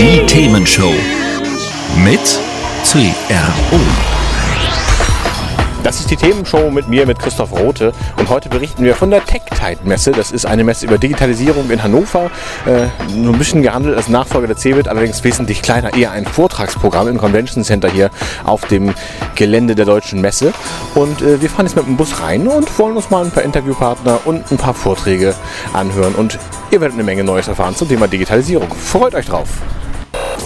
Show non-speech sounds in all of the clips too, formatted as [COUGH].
Die Themenshow. Mit CRO. Das ist die Themenshow mit mir, mit Christoph Rote. Und heute berichten wir von der TechTide-Messe. Das ist eine Messe über Digitalisierung in Hannover. Äh, nur ein bisschen gehandelt als Nachfolger der CeBIT, allerdings wesentlich kleiner. Eher ein Vortragsprogramm im Convention Center hier auf dem Gelände der Deutschen Messe. Und äh, wir fahren jetzt mit dem Bus rein und wollen uns mal ein paar Interviewpartner und ein paar Vorträge anhören. Und ihr werdet eine Menge Neues erfahren zum Thema Digitalisierung. Freut euch drauf!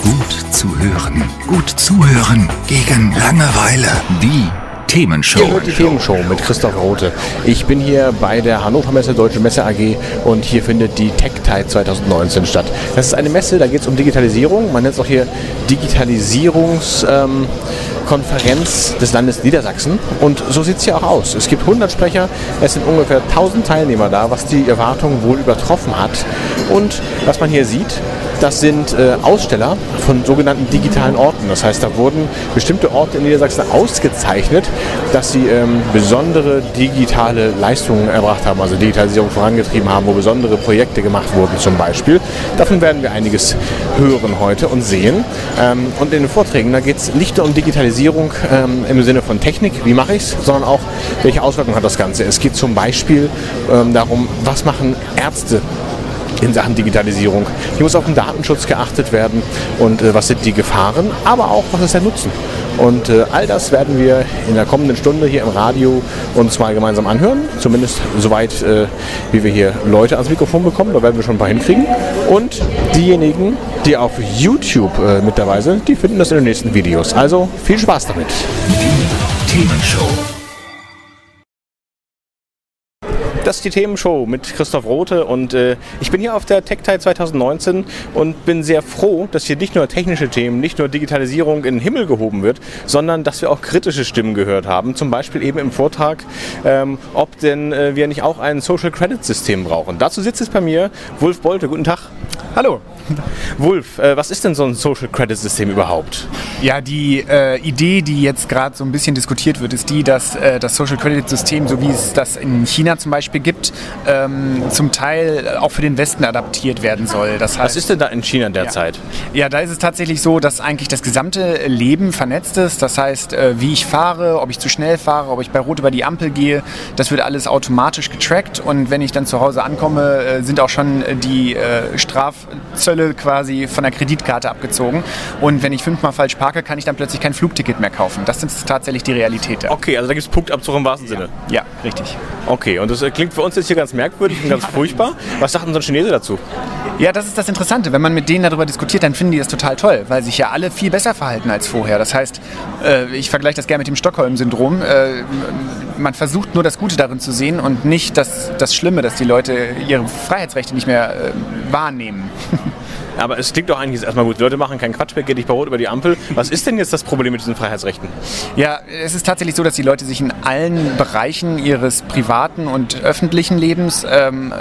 Gut zu hören. Gut zuhören. Gegen Langeweile. Die Themenshow. Ihr hört die Themenshow mit Christoph Rote. Ich bin hier bei der Hannover Messe, Deutsche Messe AG und hier findet die TechTide 2019 statt. Das ist eine Messe, da geht es um Digitalisierung. Man nennt es auch hier Digitalisierungskonferenz ähm, des Landes Niedersachsen. Und so sieht es hier auch aus. Es gibt 100 Sprecher, es sind ungefähr 1000 Teilnehmer da, was die Erwartungen wohl übertroffen hat. Und was man hier sieht, das sind äh, Aussteller von sogenannten digitalen Orten. Das heißt, da wurden bestimmte Orte in Niedersachsen ausgezeichnet, dass sie ähm, besondere digitale Leistungen erbracht haben, also Digitalisierung vorangetrieben haben, wo besondere Projekte gemacht wurden zum Beispiel. Davon werden wir einiges hören heute und sehen. Ähm, und in den Vorträgen, da geht es nicht nur um Digitalisierung ähm, im Sinne von Technik, wie mache ich es, sondern auch, welche Auswirkungen hat das Ganze. Es geht zum Beispiel ähm, darum, was machen Ärzte in Sachen Digitalisierung. Hier muss auf den Datenschutz geachtet werden und äh, was sind die Gefahren, aber auch was ist der Nutzen. Und äh, all das werden wir in der kommenden Stunde hier im Radio uns mal gemeinsam anhören. Zumindest soweit, äh, wie wir hier Leute ans Mikrofon bekommen. Da werden wir schon ein paar hinkriegen. Und diejenigen, die auf YouTube äh, mit dabei sind, die finden das in den nächsten Videos. Also viel Spaß damit. Die Themenshow. Das ist die Themenshow mit Christoph Rote und äh, ich bin hier auf der TechTide 2019 und bin sehr froh, dass hier nicht nur technische Themen, nicht nur Digitalisierung in den Himmel gehoben wird, sondern dass wir auch kritische Stimmen gehört haben. Zum Beispiel eben im Vortrag, ähm, ob denn äh, wir nicht auch ein Social Credit System brauchen. Dazu sitzt es bei mir Wolf Bolte. Guten Tag. Hallo. Wolf, äh, was ist denn so ein Social Credit System überhaupt? Ja, die äh, Idee, die jetzt gerade so ein bisschen diskutiert wird, ist die, dass äh, das Social Credit System, so wie es das in China zum Beispiel gibt, ähm, zum Teil auch für den Westen adaptiert werden soll. Das heißt, was ist denn da in China derzeit? Ja. ja, da ist es tatsächlich so, dass eigentlich das gesamte Leben vernetzt ist. Das heißt, äh, wie ich fahre, ob ich zu schnell fahre, ob ich bei Rot über die Ampel gehe, das wird alles automatisch getrackt und wenn ich dann zu Hause ankomme, äh, sind auch schon die äh, Strafzölle quasi von der Kreditkarte abgezogen. Und wenn ich fünfmal falsch parke, kann ich dann plötzlich kein Flugticket mehr kaufen. Das ist tatsächlich die Realität. Okay, also da gibt es Punktabzug im wahrsten Sinne. Ja, richtig. Okay, und das äh, klingt für uns jetzt hier ganz merkwürdig und ganz furchtbar. Was sagt unser Chinese dazu? Ja, das ist das Interessante. Wenn man mit denen darüber diskutiert, dann finden die das total toll, weil sich ja alle viel besser verhalten als vorher. Das heißt, äh, ich vergleiche das gerne mit dem Stockholm-Syndrom. Äh, man versucht nur das Gute darin zu sehen und nicht das, das Schlimme, dass die Leute ihre Freiheitsrechte nicht mehr wahrnehmen. [LAUGHS] Aber es klingt doch eigentlich erstmal gut. Die Leute machen keinen Quatsch mehr, geht nicht bei Rot über die Ampel. Was ist denn jetzt das Problem mit diesen Freiheitsrechten? Ja, es ist tatsächlich so, dass die Leute sich in allen Bereichen ihres privaten und öffentlichen Lebens ähm,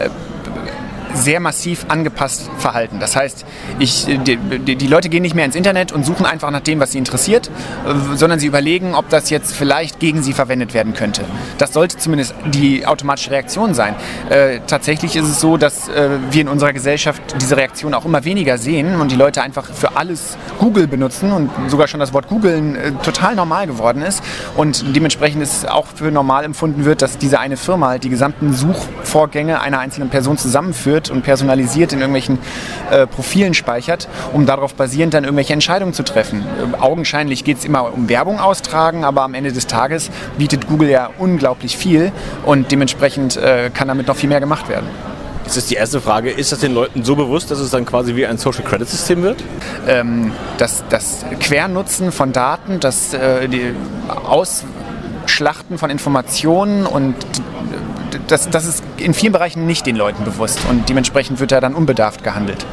sehr massiv angepasst verhalten. Das heißt, ich, die, die, Leute gehen nicht mehr ins Internet und suchen einfach nach dem, was sie interessiert, äh, sondern sie überlegen, ob das jetzt vielleicht gegen sie verwendet werden könnte. Das sollte zumindest die automatische Reaktion sein. Äh, tatsächlich ist es so, dass äh, wir in unserer Gesellschaft diese Reaktion auch immer weniger sehen und die Leute einfach für alles Google benutzen und sogar schon das Wort googeln äh, total normal geworden ist und dementsprechend ist auch für normal empfunden wird, dass diese eine Firma halt die gesamten Suchvorgänge einer einzelnen Person zusammenführt und personalisiert in irgendwelchen äh, Profilen speichert, um darauf basierend dann irgendwelche Entscheidungen zu treffen. Äh, augenscheinlich geht es immer um Werbung austragen, aber am Ende des Tages bietet Google ja unglaublich viel und dementsprechend äh, kann damit noch viel mehr gemacht werden. Das ist die erste Frage. Ist das den Leuten so bewusst, dass es dann quasi wie ein Social Credit System wird? Ähm, das, das Quernutzen von Daten, das äh, Ausschlachten von Informationen und das, das ist in vielen Bereichen nicht den Leuten bewusst und dementsprechend wird da dann unbedarft gehandelt.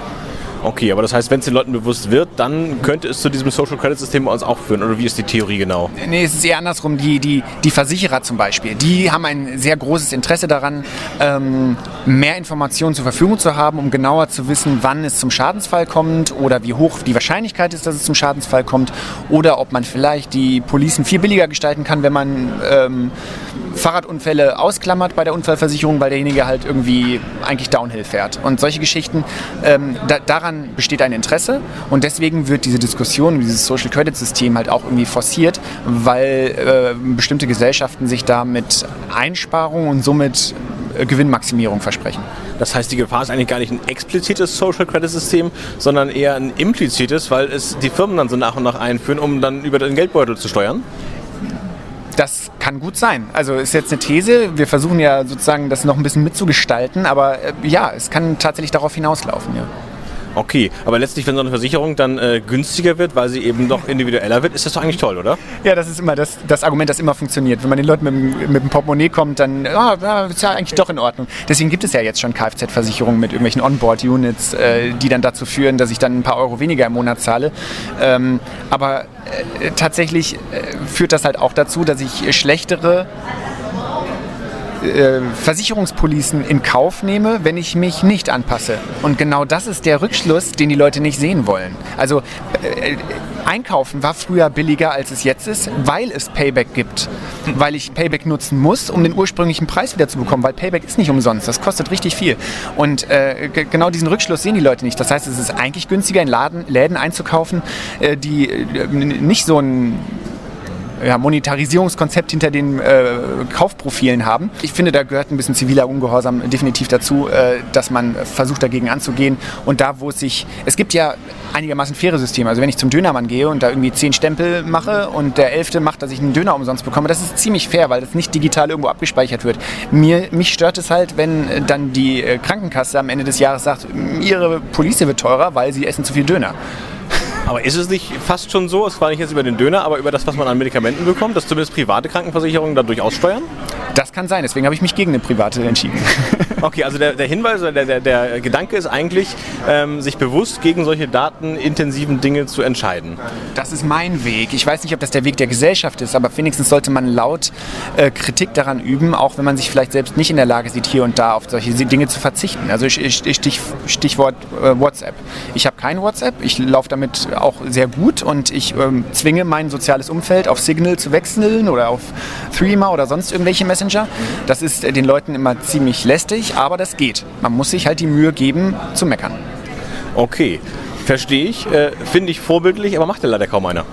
Okay, aber das heißt, wenn es den Leuten bewusst wird, dann könnte es zu diesem Social Credit System bei uns auch führen. Oder wie ist die Theorie genau? Nee, es ist eher andersrum. Die, die, die Versicherer zum Beispiel, die haben ein sehr großes Interesse daran, ähm, mehr Informationen zur Verfügung zu haben, um genauer zu wissen, wann es zum Schadensfall kommt oder wie hoch die Wahrscheinlichkeit ist, dass es zum Schadensfall kommt oder ob man vielleicht die Policen viel billiger gestalten kann, wenn man ähm, Fahrradunfälle ausklammert bei der Unfallversicherung, weil derjenige halt irgendwie eigentlich Downhill fährt. Und solche Geschichten, ähm, da, daran besteht ein Interesse und deswegen wird diese Diskussion, dieses Social Credit System halt auch irgendwie forciert, weil äh, bestimmte Gesellschaften sich da mit Einsparungen und somit äh, Gewinnmaximierung versprechen. Das heißt, die Gefahr ist eigentlich gar nicht ein explizites Social Credit System, sondern eher ein implizites, weil es die Firmen dann so nach und nach einführen, um dann über den Geldbeutel zu steuern? Das kann gut sein. Also ist jetzt eine These. Wir versuchen ja sozusagen das noch ein bisschen mitzugestalten, aber äh, ja, es kann tatsächlich darauf hinauslaufen. Ja. Okay, aber letztlich, wenn so eine Versicherung dann äh, günstiger wird, weil sie eben doch individueller wird, ist das doch eigentlich toll, oder? Ja, das ist immer das, das Argument, das immer funktioniert. Wenn man den Leuten mit, mit dem Portemonnaie kommt, dann oh, ist ja eigentlich doch in Ordnung. Deswegen gibt es ja jetzt schon Kfz-Versicherungen mit irgendwelchen Onboard-Units, äh, die dann dazu führen, dass ich dann ein paar Euro weniger im Monat zahle. Ähm, aber äh, tatsächlich äh, führt das halt auch dazu, dass ich schlechtere äh, Versicherungspolicen in Kauf nehme, wenn ich mich nicht anpasse. Und genau das ist der Rückschluss, den die Leute nicht sehen wollen. Also äh, Einkaufen war früher billiger, als es jetzt ist, weil es Payback gibt. Weil ich Payback nutzen muss, um den ursprünglichen Preis wieder zu bekommen. Weil Payback ist nicht umsonst, das kostet richtig viel. Und äh, genau diesen Rückschluss sehen die Leute nicht. Das heißt, es ist eigentlich günstiger, in Laden, Läden einzukaufen, äh, die äh, nicht so ein ja, Monetarisierungskonzept hinter den äh, Kaufprofilen haben. Ich finde, da gehört ein bisschen ziviler Ungehorsam definitiv dazu, äh, dass man versucht dagegen anzugehen. Und da, wo es sich, es gibt ja einigermaßen faire Systeme. Also wenn ich zum Dönermann gehe und da irgendwie zehn Stempel mache und der elfte macht, dass ich einen Döner umsonst bekomme, das ist ziemlich fair, weil das nicht digital irgendwo abgespeichert wird. Mir, mich stört es halt, wenn dann die äh, Krankenkasse am Ende des Jahres sagt, ihre Police wird teurer, weil sie essen zu viel Döner. Aber ist es nicht fast schon so, es war nicht jetzt über den Döner, aber über das, was man an Medikamenten bekommt, dass zumindest private Krankenversicherungen dadurch aussteuern? Das kann sein, deswegen habe ich mich gegen eine private entschieden. [LAUGHS] Okay, also der, der Hinweis oder der, der, der, Gedanke ist eigentlich, ähm, sich bewusst gegen solche datenintensiven Dinge zu entscheiden. Das ist mein Weg. Ich weiß nicht, ob das der Weg der Gesellschaft ist, aber wenigstens sollte man laut äh, Kritik daran üben, auch wenn man sich vielleicht selbst nicht in der Lage sieht, hier und da auf solche Dinge zu verzichten. Also Stich, Stichwort äh, WhatsApp. Ich habe kein WhatsApp, ich laufe damit auch sehr gut und ich ähm, zwinge mein soziales Umfeld auf Signal zu wechseln oder auf Threema oder sonst irgendwelche Messenger. Das ist äh, den Leuten immer ziemlich lästig aber das geht. Man muss sich halt die Mühe geben, zu meckern. Okay, verstehe ich, äh, finde ich vorbildlich, aber macht ja leider kaum einer.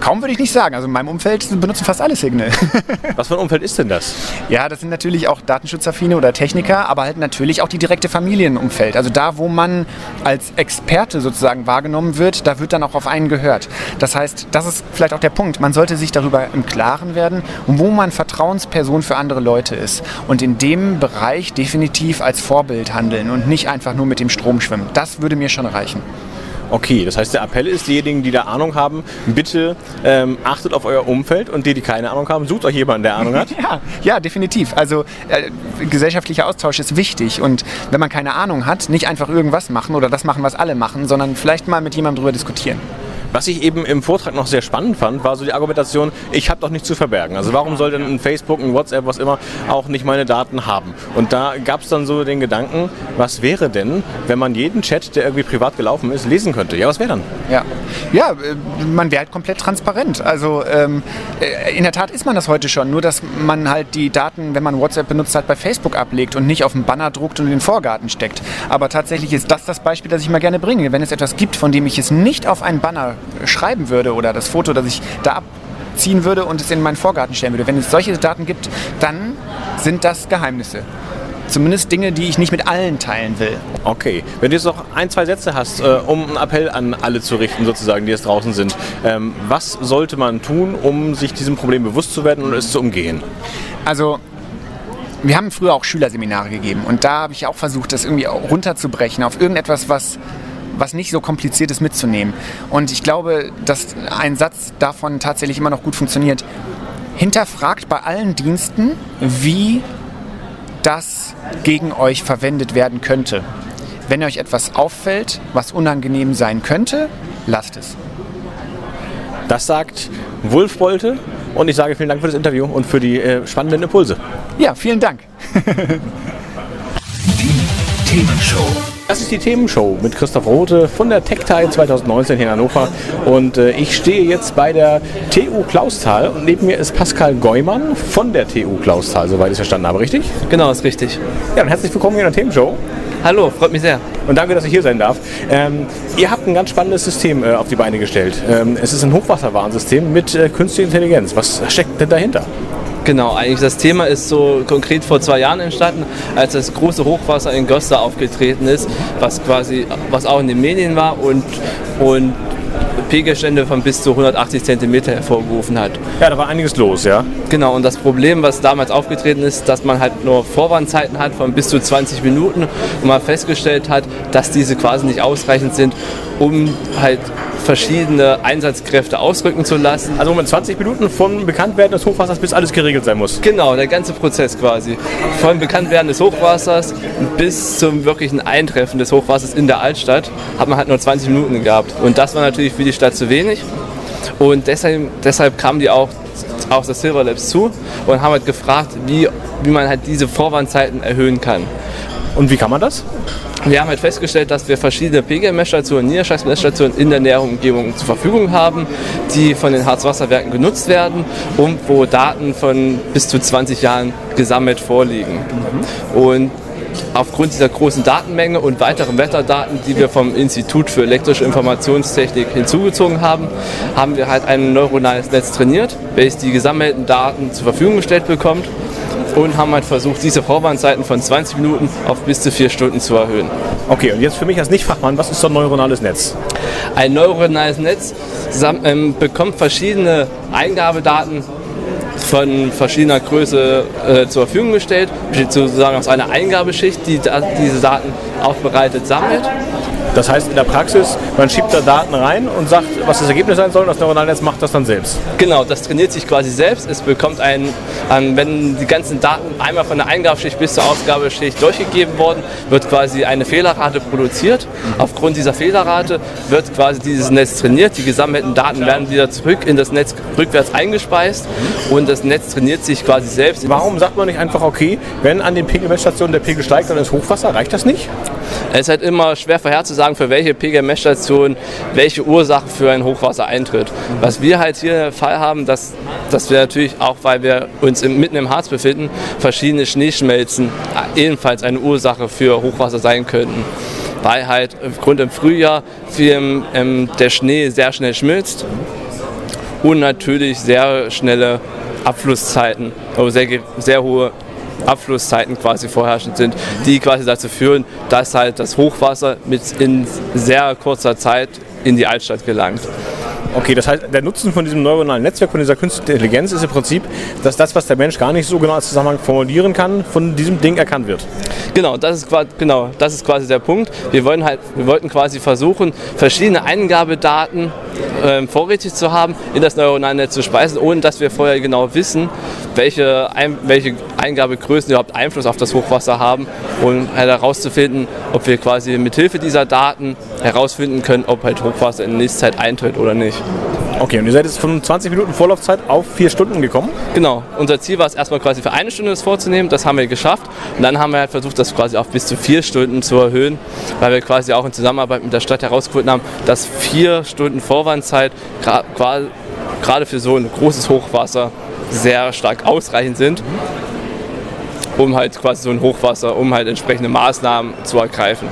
Kaum würde ich nicht sagen. Also in meinem Umfeld benutzen fast alle Signal. [LAUGHS] Was für ein Umfeld ist denn das? Ja, das sind natürlich auch Datenschutzaffine oder Techniker, aber halt natürlich auch die direkte Familienumfeld. Also da, wo man als Experte sozusagen wahrgenommen wird, da wird dann auch auf einen gehört. Das heißt, das ist vielleicht auch der Punkt. Man sollte sich darüber im Klaren werden, wo man Vertrauensperson für andere Leute ist. Und in dem Bereich definitiv als Vorbild handeln und nicht einfach nur mit dem Strom schwimmen. Das würde mir schon reichen. Okay, das heißt, der Appell ist, diejenigen, die da Ahnung haben, bitte ähm, achtet auf euer Umfeld und die, die keine Ahnung haben, sucht euch jemanden, der Ahnung hat. [LAUGHS] ja, ja, definitiv. Also äh, gesellschaftlicher Austausch ist wichtig und wenn man keine Ahnung hat, nicht einfach irgendwas machen oder das machen, was alle machen, sondern vielleicht mal mit jemandem darüber diskutieren. Was ich eben im Vortrag noch sehr spannend fand, war so die Argumentation, ich habe doch nichts zu verbergen. Also warum soll denn ein Facebook, ein WhatsApp, was immer, auch nicht meine Daten haben? Und da gab es dann so den Gedanken, was wäre denn, wenn man jeden Chat, der irgendwie privat gelaufen ist, lesen könnte? Ja, was wäre dann? Ja, ja äh, man wäre halt komplett transparent. Also ähm, äh, in der Tat ist man das heute schon, nur dass man halt die Daten, wenn man WhatsApp benutzt, halt bei Facebook ablegt und nicht auf einen Banner druckt und in den Vorgarten steckt. Aber tatsächlich ist das das Beispiel, das ich mal gerne bringe. Wenn es etwas gibt, von dem ich es nicht auf einen Banner schreiben würde oder das Foto, das ich da abziehen würde und es in meinen Vorgarten stellen würde. Wenn es solche Daten gibt, dann sind das Geheimnisse. Zumindest Dinge, die ich nicht mit allen teilen will. Okay. Wenn du jetzt noch ein, zwei Sätze hast, äh, um einen Appell an alle zu richten, sozusagen, die jetzt draußen sind, ähm, was sollte man tun, um sich diesem Problem bewusst zu werden und es zu umgehen? Also, wir haben früher auch Schülerseminare gegeben und da habe ich auch versucht, das irgendwie runterzubrechen auf irgendetwas, was was nicht so kompliziert ist mitzunehmen. Und ich glaube, dass ein Satz davon tatsächlich immer noch gut funktioniert. Hinterfragt bei allen Diensten, wie das gegen euch verwendet werden könnte. wenn euch etwas auffällt, was unangenehm sein könnte, lasst es. Das sagt Wulf Bolte und ich sage vielen Dank für das Interview und für die äh, spannenden Impulse. Ja, vielen Dank. Die Themenshow. Das ist die Themenshow mit Christoph Rote von der TechTide 2019 hier in Hannover. Und äh, ich stehe jetzt bei der TU Klausthal und neben mir ist Pascal Geumann von der TU Klausthal, soweit ich es verstanden habe, richtig? Genau, ist richtig. Ja, dann herzlich willkommen hier in der Themenshow. Hallo, freut mich sehr. Und danke, dass ich hier sein darf. Ähm, ihr habt ein ganz spannendes System äh, auf die Beine gestellt. Ähm, es ist ein Hochwasserwarnsystem mit äh, künstlicher Intelligenz. Was steckt denn dahinter? Genau, eigentlich das Thema ist so konkret vor zwei Jahren entstanden, als das große Hochwasser in Gösta aufgetreten ist, was quasi, was auch in den Medien war und, und Pegelstände von bis zu 180 cm hervorgerufen hat. Ja, da war einiges los, ja. Genau, und das Problem, was damals aufgetreten ist, dass man halt nur Vorwandzeiten hat von bis zu 20 Minuten und man festgestellt hat, dass diese quasi nicht ausreichend sind, um halt verschiedene Einsatzkräfte ausrücken zu lassen. Also mit 20 Minuten von Bekanntwerden des Hochwassers bis alles geregelt sein muss. Genau, der ganze Prozess quasi. Von Bekanntwerden des Hochwassers bis zum wirklichen Eintreffen des Hochwassers in der Altstadt hat man halt nur 20 Minuten gehabt. Und das war natürlich für die Stadt zu wenig. Und deshalb, deshalb kamen die auch auf das Silver Labs zu und haben halt gefragt, wie, wie man halt diese Vorwandzeiten erhöhen kann. Und wie kann man das? Wir haben halt festgestellt, dass wir verschiedene PGM-Messstationen, Niederschlagsmessstationen in der näheren Umgebung zur Verfügung haben, die von den Harzwasserwerken genutzt werden und wo Daten von bis zu 20 Jahren gesammelt vorliegen. Und aufgrund dieser großen Datenmenge und weiteren Wetterdaten, die wir vom Institut für elektrische Informationstechnik hinzugezogen haben, haben wir halt ein neuronales Netz trainiert, welches die gesammelten Daten zur Verfügung gestellt bekommt und haben halt versucht, diese Vorwandzeiten von 20 Minuten auf bis zu vier Stunden zu erhöhen. Okay, und jetzt für mich als Nicht-Fachmann, was ist so ein neuronales Netz? Ein neuronales Netz ähm, bekommt verschiedene Eingabedaten von verschiedener Größe äh, zur Verfügung gestellt, besteht sozusagen aus einer Eingabeschicht, die da, diese Daten aufbereitet sammelt. Das heißt in der Praxis, man schiebt da Daten rein und sagt, was das Ergebnis sein soll und das neuronale Netz macht das dann selbst. Genau, das trainiert sich quasi selbst. Es bekommt ein, ein, wenn die ganzen Daten einmal von der Eingabeschicht bis zur Ausgabeschicht durchgegeben worden, wird quasi eine Fehlerrate produziert. Aufgrund dieser Fehlerrate wird quasi dieses Netz trainiert. Die gesammelten Daten werden wieder zurück in das Netz rückwärts eingespeist und das Netz trainiert sich quasi selbst. Warum sagt man nicht einfach, okay, wenn an den Pegelmessstationen der Pegel steigt, dann ist Hochwasser, reicht das nicht? Es ist halt immer schwer vorherzusagen, für welche PGM-Messstation welche Ursache für ein Hochwasser eintritt. Was wir halt hier der Fall haben, dass, dass wir natürlich auch, weil wir uns im, mitten im Harz befinden, verschiedene Schneeschmelzen ebenfalls eine Ursache für Hochwasser sein könnten. Weil halt aufgrund im Frühjahr viel, ähm, der Schnee sehr schnell schmilzt und natürlich sehr schnelle Abflusszeiten, also sehr, sehr hohe Abflusszeiten quasi vorherrschend sind, die quasi dazu führen, dass halt das Hochwasser mit in sehr kurzer Zeit in die Altstadt gelangt. Okay, das heißt, der Nutzen von diesem neuronalen Netzwerk, von dieser künstlichen Intelligenz ist im Prinzip, dass das, was der Mensch gar nicht so genau als Zusammenhang formulieren kann, von diesem Ding erkannt wird. Genau, das ist quasi, genau, das ist quasi der Punkt. Wir, wollen halt, wir wollten quasi versuchen, verschiedene Eingabedaten ähm, vorrätig zu haben, in das neuronale Netz zu speisen, ohne dass wir vorher genau wissen, welche, ein, welche Eingabegrößen überhaupt Einfluss auf das Hochwasser haben und halt herauszufinden, ob wir quasi mit Hilfe dieser Daten herausfinden können, ob halt Hochwasser in der nächsten Zeit eintritt oder nicht. Okay, und ihr seid jetzt von 20 Minuten Vorlaufzeit auf vier Stunden gekommen? Genau, unser Ziel war es erstmal quasi für eine Stunde das vorzunehmen, das haben wir geschafft. Und dann haben wir halt versucht, das quasi auf bis zu vier Stunden zu erhöhen, weil wir quasi auch in Zusammenarbeit mit der Stadt herausgefunden haben, dass vier Stunden Vorwandzeit gerade für so ein großes Hochwasser sehr stark ausreichend sind, um halt quasi so ein Hochwasser, um halt entsprechende Maßnahmen zu ergreifen.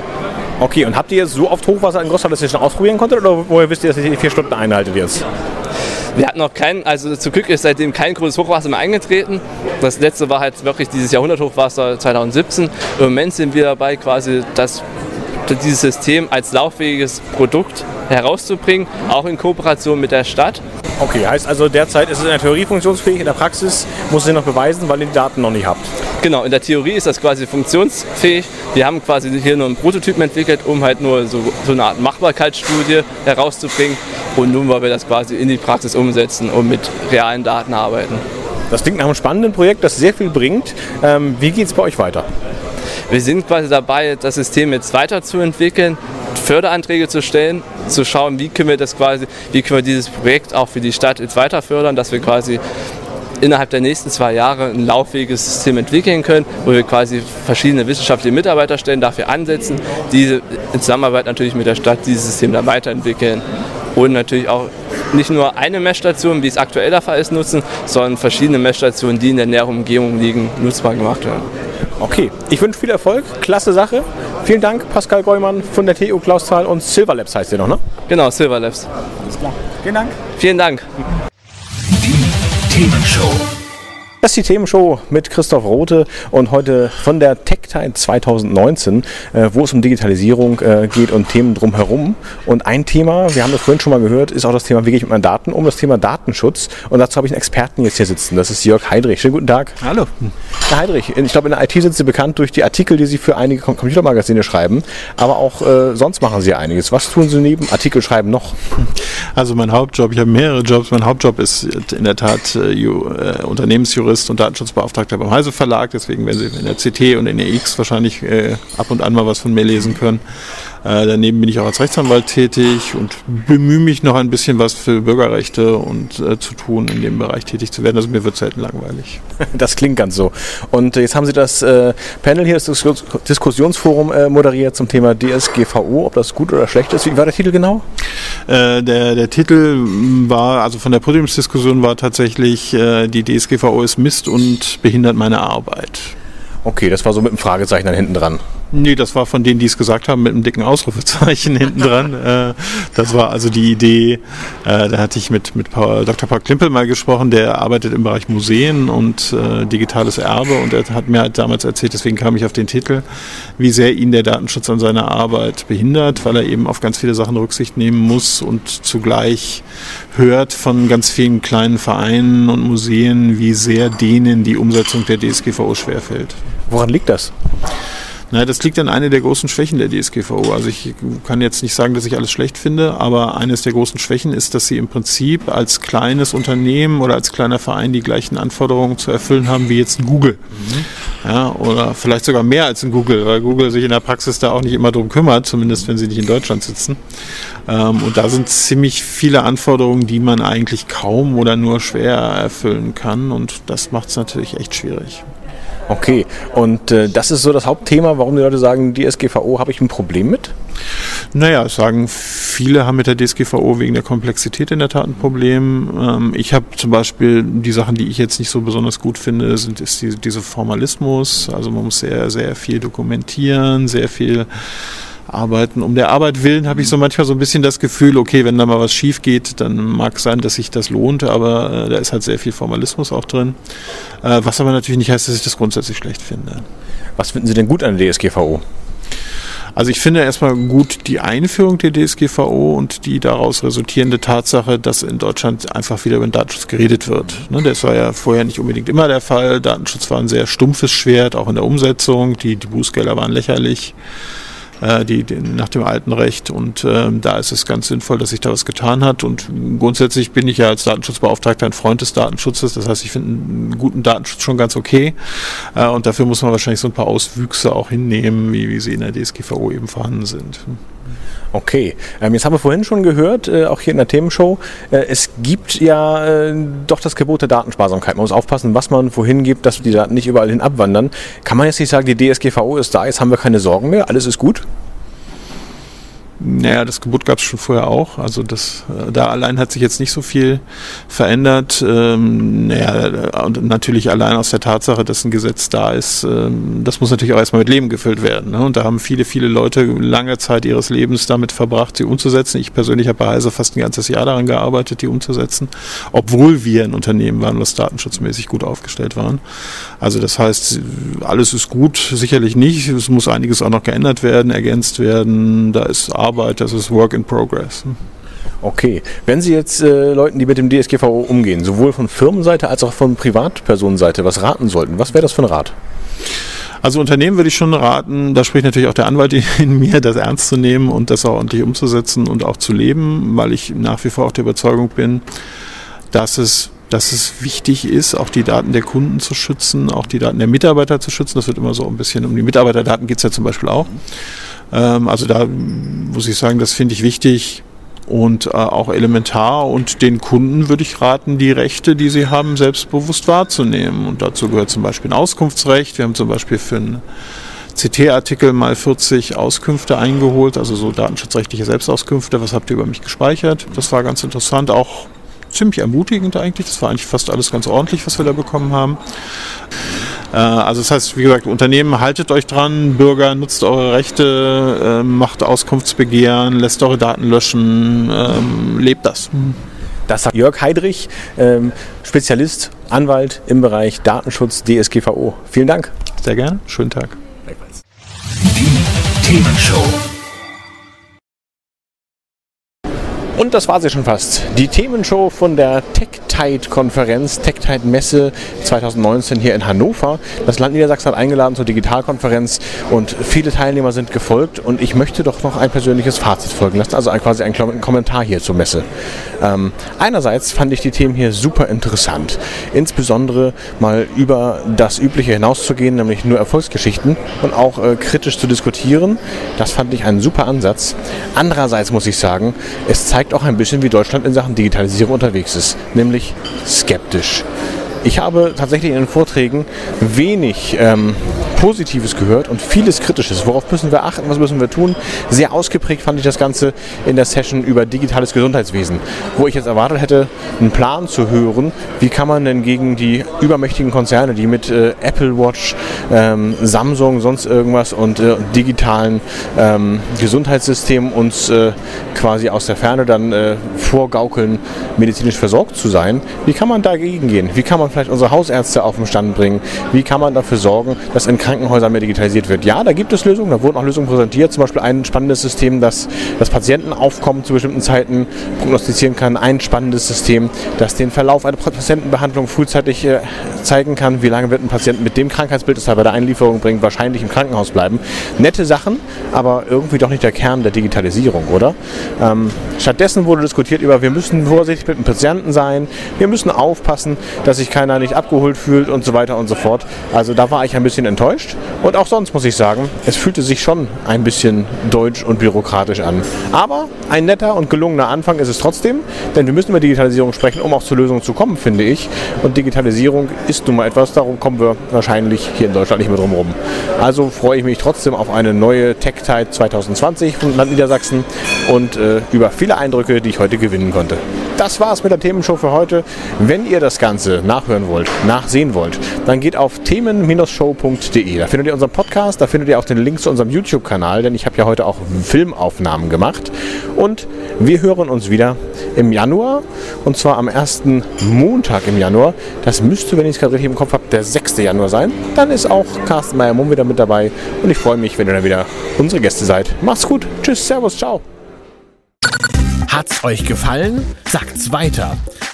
Okay, und habt ihr so oft Hochwasser in Großstadt, dass ihr schon ausprobieren konntet oder woher wisst ihr, dass ihr die vier Stunden einhaltet jetzt? Wir hatten noch keinen, also zum Glück ist seitdem kein großes Hochwasser mehr eingetreten. Das letzte war halt wirklich dieses Jahrhunderthochwasser 2017. Im Moment sind wir dabei, quasi das, dieses System als lauffähiges Produkt herauszubringen, auch in Kooperation mit der Stadt. Okay, heißt also derzeit ist es in der Theorie funktionsfähig, in der Praxis muss ihr noch beweisen, weil ihr die Daten noch nicht habt. Genau, in der Theorie ist das quasi funktionsfähig. Wir haben quasi hier nur einen Prototypen entwickelt, um halt nur so, so eine Art Machbarkeitsstudie herauszubringen. Und nun wollen wir das quasi in die Praxis umsetzen und mit realen Daten arbeiten. Das klingt nach einem spannenden Projekt, das sehr viel bringt. Ähm, wie geht es bei euch weiter? Wir sind quasi dabei, das System jetzt weiterzuentwickeln, Förderanträge zu stellen, zu schauen, wie können wir das quasi, wie können wir dieses Projekt auch für die Stadt jetzt weiter fördern, dass wir quasi innerhalb der nächsten zwei Jahre ein lauffähiges System entwickeln können, wo wir quasi verschiedene wissenschaftliche Mitarbeiterstellen dafür ansetzen, diese in Zusammenarbeit natürlich mit der Stadt dieses System dann weiterentwickeln und natürlich auch nicht nur eine Messstation, wie es aktuell der Fall ist, nutzen, sondern verschiedene Messstationen, die in der näheren Umgebung liegen, nutzbar gemacht werden. Okay, ich wünsche viel Erfolg, klasse Sache. Vielen Dank, Pascal Geumann von der TU Klausthal und Silver Labs heißt ihr noch, ne? Genau, Silver Labs. Alles klar. Vielen Dank. Vielen Dank. Die Themenshow. Das ist die Themenshow mit Christoph Rote und heute von der TechTime 2019, äh, wo es um Digitalisierung äh, geht und Themen drumherum. Und ein Thema, wir haben das vorhin schon mal gehört, ist auch das Thema, wie gehe ich mit meinen Daten um, das Thema Datenschutz. Und dazu habe ich einen Experten jetzt hier sitzen, das ist Jörg Heidrich. Schönen guten Tag. Hallo. Herr Heidrich, ich glaube, in der IT sind Sie bekannt durch die Artikel, die Sie für einige Com- Computermagazine schreiben, aber auch äh, sonst machen Sie einiges. Was tun Sie neben Artikel schreiben noch? Also mein Hauptjob, ich habe mehrere Jobs. Mein Hauptjob ist in der Tat äh, Ju, Unternehmensjurist und Datenschutzbeauftragter beim Heise Verlag. Deswegen werden Sie in der CT und in der X wahrscheinlich äh, ab und an mal was von mir lesen können. Äh, daneben bin ich auch als Rechtsanwalt tätig und bemühe mich noch ein bisschen was für Bürgerrechte und äh, zu tun, in dem Bereich tätig zu werden. Also mir wird selten langweilig. [LAUGHS] Das klingt ganz so. Und jetzt haben Sie das äh, Panel hier, das Diskus Diskussionsforum äh, moderiert zum Thema DSGVO, ob das gut oder schlecht ist. Wie war der Titel genau? Äh, der, der Titel war, also von der Podiumsdiskussion war tatsächlich, äh, die DSGVO ist Mist und behindert meine Arbeit. Okay, das war so mit einem Fragezeichen dann hinten dran. Nee, das war von denen, die es gesagt haben, mit einem dicken Ausrufezeichen [LAUGHS] hinten dran. Äh, das war also die Idee, äh, da hatte ich mit, mit Dr. Paul Klimpel mal gesprochen, der arbeitet im Bereich Museen und äh, digitales Erbe und er hat mir halt damals erzählt, deswegen kam ich auf den Titel, wie sehr ihn der Datenschutz an seiner Arbeit behindert, weil er eben auf ganz viele Sachen Rücksicht nehmen muss und zugleich hört von ganz vielen kleinen Vereinen und Museen, wie sehr denen die Umsetzung der DSGVO schwerfällt. Woran liegt das? Na, das liegt an einer der großen Schwächen der DSGVO. Also ich kann jetzt nicht sagen, dass ich alles schlecht finde, aber eines der großen Schwächen ist, dass sie im Prinzip als kleines Unternehmen oder als kleiner Verein die gleichen Anforderungen zu erfüllen haben wie jetzt ein Google. Ja, oder vielleicht sogar mehr als ein Google, weil Google sich in der Praxis da auch nicht immer drum kümmert, zumindest wenn sie nicht in Deutschland sitzen. Ähm, und da sind ziemlich viele Anforderungen, die man eigentlich kaum oder nur schwer erfüllen kann. Und das macht es natürlich echt schwierig. Okay, und äh, das ist so das Hauptthema, warum die Leute sagen, DSGVO habe ich ein Problem mit? Naja, sagen viele haben mit der DSGVO wegen der Komplexität in der Tat ein Problem. Ähm, ich habe zum Beispiel die Sachen, die ich jetzt nicht so besonders gut finde, sind ist die, diese Formalismus. Also man muss sehr, sehr viel dokumentieren, sehr viel arbeiten. Um der Arbeit willen habe ich so manchmal so ein bisschen das Gefühl, okay, wenn da mal was schief geht, dann mag sein, dass sich das lohnt, aber äh, da ist halt sehr viel Formalismus auch drin. Äh, was aber natürlich nicht heißt, dass ich das grundsätzlich schlecht finde. Was finden Sie denn gut an der DSGVO? Also ich finde erstmal gut die Einführung der DSGVO und die daraus resultierende Tatsache, dass in Deutschland einfach wieder über den Datenschutz geredet wird. Ne, das war ja vorher nicht unbedingt immer der Fall. Datenschutz war ein sehr stumpfes Schwert, auch in der Umsetzung. Die, die Bußgelder waren lächerlich äh, die, die, nach dem alten Recht. Und ähm, da ist es ganz sinnvoll, dass sich da was getan hat. Und grundsätzlich bin ich ja als Datenschutzbeauftragter ein Freund des Datenschutzes. Das heißt, ich finde einen guten Datenschutz schon ganz okay. Äh, und dafür muss man wahrscheinlich so ein paar Auswüchse auch hinnehmen, wie, wie sie in der DSGVO eben vorhanden sind. Okay, ähm, jetzt haben wir vorhin schon gehört, äh, auch hier in der Themenshow, äh, es gibt ja äh, doch das Gebot der Datensparsamkeit. Man muss aufpassen, was man wohin gibt, dass die Daten nicht überall hin abwandern. Kann man jetzt nicht sagen, die DSGVO ist da, jetzt haben wir keine Sorgen mehr, alles ist gut? Naja, das Gebot gab es schon vorher auch. Also das, äh, da allein hat sich jetzt nicht so viel verändert. Ähm, naja, und natürlich allein aus der Tatsache, dass ein Gesetz da ist, ähm, das muss natürlich auch erstmal mit Leben gefüllt werden. Ne? Und da haben viele, viele Leute lange Zeit ihres Lebens damit verbracht, sie umzusetzen. Ich persönlich habe bei Heise fast ein ganzes Jahr daran gearbeitet, die umzusetzen, obwohl wir ein Unternehmen waren, was datenschutzmäßig gut aufgestellt waren. Also das heißt, alles ist gut, sicherlich nicht. Es muss einiges auch noch geändert werden, ergänzt werden. Da ist das ist Work in Progress. Okay, wenn Sie jetzt äh, Leuten, die mit dem DSGVO umgehen, sowohl von Firmenseite als auch von Privatpersonenseite, was raten sollten, was wäre das für ein Rat? Also Unternehmen würde ich schon raten, da spricht natürlich auch der Anwalt [LAUGHS] in mir, das ernst zu nehmen und das auch ordentlich umzusetzen und auch zu leben, weil ich nach wie vor auch der Überzeugung bin, dass es dass es wichtig ist, auch die Daten der Kunden zu schützen, auch die Daten der Mitarbeiter zu schützen. Das wird immer so ein bisschen um die Mitarbeiterdaten geht es ja zum Beispiel auch. Ähm, also da muss ich sagen, das finde ich wichtig und äh, auch elementar. Und den Kunden würde ich raten, die Rechte, die sie haben, selbstbewusst wahrzunehmen. Und dazu gehört zum Beispiel ein Auskunftsrecht. Wir haben zum Beispiel für einen CT-Artikel mal 40 Auskünfte eingeholt, also so datenschutzrechtliche Selbstauskünfte. Was habt ihr über mich gespeichert? Das war ganz interessant, auch ziemlich ermutigend eigentlich. Das war eigentlich fast alles ganz ordentlich, was wir da bekommen haben. Äh, also das heißt, wie gesagt, Unternehmen, haltet euch dran, Bürger, nutzt eure Rechte, ähm, macht Auskunftsbegehren, lässt eure Daten löschen, ähm, lebt das. Das sagt Jörg Heidrich, ähm, Spezialist, Anwalt im Bereich Datenschutz DSGVO. Vielen Dank. Sehr gerne. Schönen Tag. Die Themenshow. Und das war sie schon fast. Die Themenshow von der TechTide-Konferenz, TechTide-Messe 2019 hier in Hannover. Das Land Niedersachsen hat eingeladen zur Digitalkonferenz und viele Teilnehmer sind gefolgt. Und ich möchte doch noch ein persönliches Fazit folgen lassen, also quasi einen Kommentar hier zur Messe. Ähm, einerseits fand ich die Themen hier super interessant. Insbesondere mal über das Übliche hinauszugehen, nämlich nur Erfolgsgeschichten und auch äh, kritisch zu diskutieren. Das fand ich einen super Ansatz. Andererseits muss ich sagen, es zeigt auch ein bisschen, wie Deutschland in Sachen Digitalisierung unterwegs ist, nämlich skeptisch. Ich habe tatsächlich in den Vorträgen wenig ähm, Positives gehört und vieles Kritisches. Worauf müssen wir achten? Was müssen wir tun? Sehr ausgeprägt fand ich das Ganze in der Session über digitales Gesundheitswesen, wo ich jetzt erwartet hätte, einen Plan zu hören, wie kann man denn gegen die übermächtigen Konzerne, die mit äh, Apple Watch, ähm, Samsung, sonst irgendwas und äh, digitalen ähm, Gesundheitssystemen uns äh, quasi aus der Ferne dann äh, vorgaukeln, medizinisch versorgt zu sein, wie kann man dagegen gehen? Wie kann man vielleicht unsere Hausärzte auf den Stand bringen? Wie kann man dafür sorgen, dass in Krankenhäusern mehr digitalisiert wird? Ja, da gibt es Lösungen, da wurden auch Lösungen präsentiert. Zum Beispiel ein spannendes System, das das Patientenaufkommen zu bestimmten Zeiten prognostizieren kann. Ein spannendes System, das den Verlauf einer Patientenbehandlung frühzeitig äh, zeigen kann. Wie lange wird ein Patient mit dem Krankheitsbild, das er bei der Einlieferung bringt, wahrscheinlich im Krankenhaus bleiben. Nette Sachen, aber irgendwie doch nicht der Kern der Digitalisierung, oder? Ähm, stattdessen wurde diskutiert über, wir müssen vorsichtig mit dem Patienten sein, wir müssen aufpassen, dass sich keiner nicht abgeholt fühlt und so weiter und so fort. Also da war ich ein bisschen enttäuscht. Und auch sonst muss ich sagen, es fühlte sich schon ein bisschen deutsch und bürokratisch an. Aber ein netter und gelungener Anfang ist es trotzdem, denn wir müssen über Digitalisierung sprechen, um auch zu Lösungen zu kommen, finde ich. Und Digitalisierung ist nun mal etwas, darum kommen wir wahrscheinlich hier in Deutschland nicht mehr drum herum. Also freue ich mich trotzdem auf eine neue TechTide 2020 von Land Niedersachsen und äh, über viele Eindrücke, die ich heute gewinnen konnte. Das war's mit der Themenshow für heute. Wenn ihr das Ganze nachhören wollt, nachsehen wollt, dann geht auf themen-show.de. Da findet ihr unseren Podcast, da findet ihr auch den Link zu unserem YouTube-Kanal, denn ich habe ja heute auch Filmaufnahmen gemacht. Und wir hören uns wieder im Januar und zwar am ersten Montag im Januar. Das müsste, wenn ich es gerade richtig im Kopf habe, der 6. Januar sein. Dann ist auch Carsten Meyer-Mumm wieder mit dabei und ich freue mich, wenn ihr dann wieder unsere Gäste seid. Macht's gut. Tschüss, Servus, ciao. Hat's euch gefallen? Sagt's weiter.